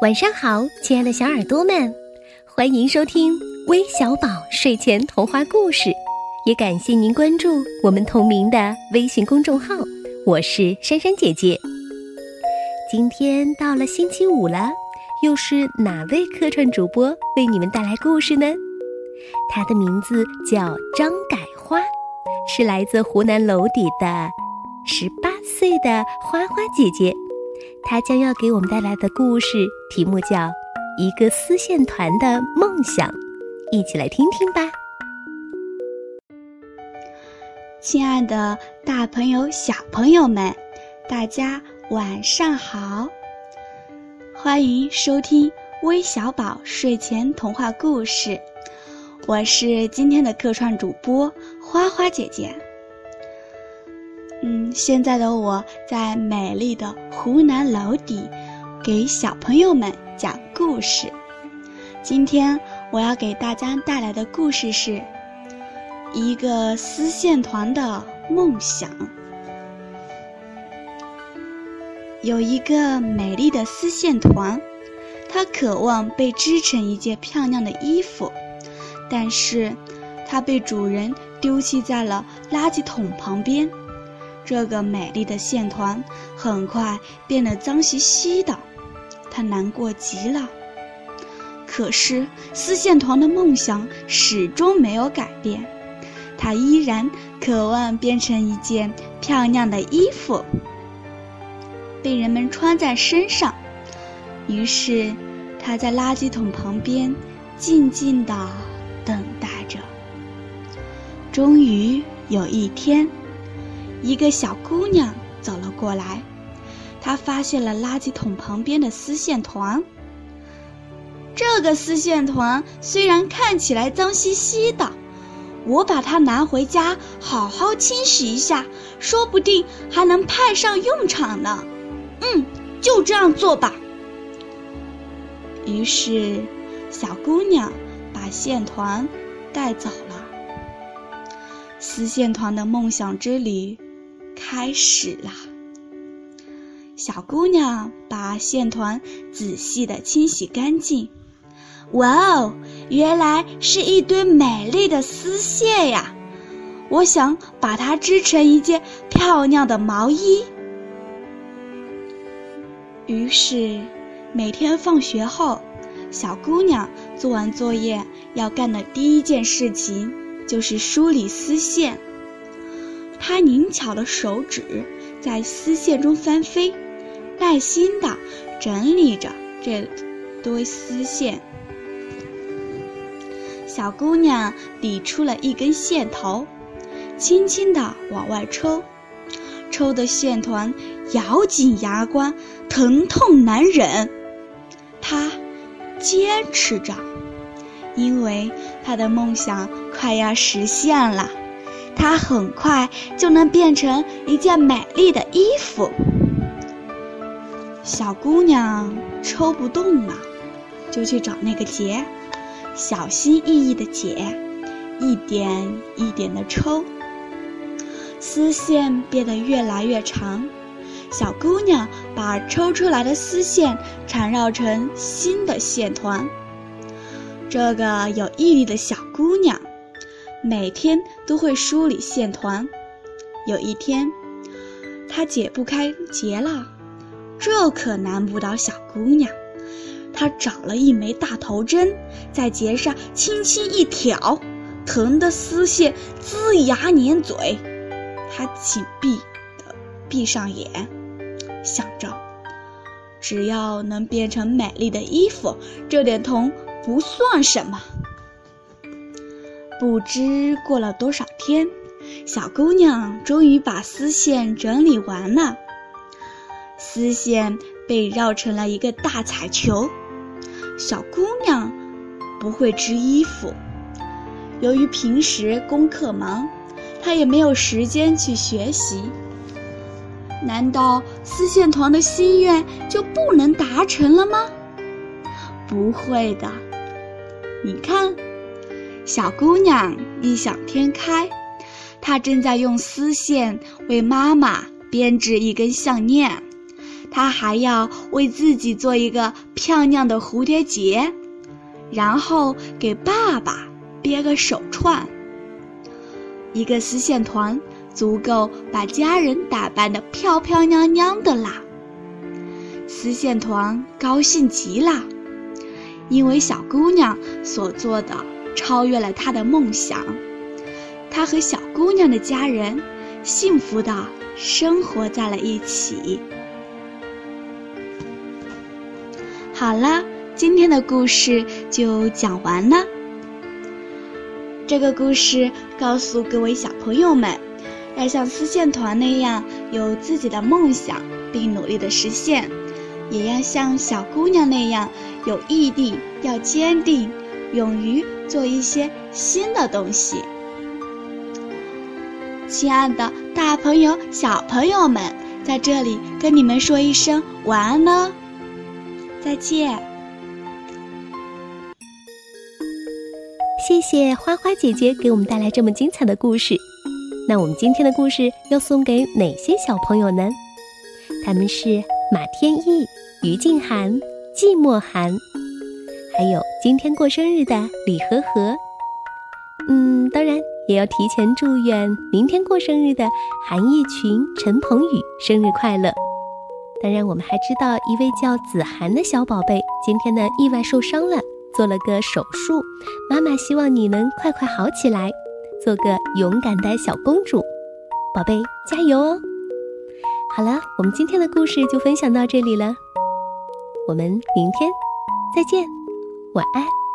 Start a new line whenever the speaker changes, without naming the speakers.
晚上好，亲爱的小耳朵们，欢迎收听微小宝睡前童话故事，也感谢您关注我们同名的微信公众号。我是珊珊姐姐。今天到了星期五了，又是哪位客串主播为你们带来故事呢？他的名字叫张改花，是来自湖南娄底的十八岁的花花姐姐。他将要给我们带来的故事题目叫《一个丝线团的梦想》，一起来听听吧。
亲爱的，大朋友、小朋友们，大家晚上好！欢迎收听微小宝睡前童话故事，我是今天的客串主播花花姐姐。嗯，现在的我在美丽的湖南娄底，给小朋友们讲故事。今天我要给大家带来的故事是一个丝线团的梦想。有一个美丽的丝线团，它渴望被织成一件漂亮的衣服，但是它被主人丢弃在了垃圾桶旁边。这个美丽的线团很快变得脏兮兮的，他难过极了。可是丝线团的梦想始终没有改变，他依然渴望变成一件漂亮的衣服，被人们穿在身上。于是，他在垃圾桶旁边静静地等待着。终于有一天。一个小姑娘走了过来，她发现了垃圾桶旁边的丝线团。这个丝线团虽然看起来脏兮兮的，我把它拿回家好好清洗一下，说不定还能派上用场呢。嗯，就这样做吧。于是，小姑娘把线团带走了。丝线团的梦想之旅。开始啦。小姑娘把线团仔细的清洗干净。哇哦，原来是一堆美丽的丝线呀！我想把它织成一件漂亮的毛衣。于是，每天放学后，小姑娘做完作业要干的第一件事情就是梳理丝线。他灵巧的手指在丝线中翻飞，耐心地整理着这堆丝线。小姑娘理出了一根线头，轻轻地往外抽，抽的线团咬紧牙关，疼痛难忍。她坚持着，因为她的梦想快要实现了。它很快就能变成一件美丽的衣服。小姑娘抽不动了，就去找那个结，小心翼翼地解，一点一点地抽。丝线变得越来越长，小姑娘把抽出来的丝线缠绕成新的线团。这个有毅力的小姑娘。每天都会梳理线团。有一天，她解不开结了，这可难不倒小姑娘。她找了一枚大头针，在结上轻轻一挑，疼的丝线龇牙咧嘴。她紧闭的闭上眼，想着：只要能变成美丽的衣服，这点痛不算什么。不知过了多少天，小姑娘终于把丝线整理完了。丝线被绕成了一个大彩球。小姑娘不会织衣服，由于平时功课忙，她也没有时间去学习。难道丝线团的心愿就不能达成了吗？不会的，你看。小姑娘异想天开，她正在用丝线为妈妈编织一根项链。她还要为自己做一个漂亮的蝴蝶结，然后给爸爸编个手串。一个丝线团足够把家人打扮得漂漂亮亮的啦。丝线团高兴极了，因为小姑娘所做的超越了她的梦想。她和小姑娘的家人幸福的生活在了一起。好了，今天的故事就讲完了。这个故事告诉各位小朋友们，要像丝线团那样有自己的梦想，并努力的实现；也要像小姑娘那样有毅力，要坚定，勇于做一些新的东西。亲爱的，大朋友、小朋友们，在这里跟你们说一声晚安喽。再见！
谢谢花花姐姐给我们带来这么精彩的故事。那我们今天的故事要送给哪些小朋友呢？他们是马天意、于静涵、季墨涵，还有今天过生日的李和和。嗯，当然也要提前祝愿明天过生日的韩艺群、陈鹏宇生日快乐。当然，我们还知道一位叫子涵的小宝贝，今天呢意外受伤了，做了个手术。妈妈希望你能快快好起来，做个勇敢的小公主，宝贝加油哦！好了，我们今天的故事就分享到这里了，我们明天再见，晚安。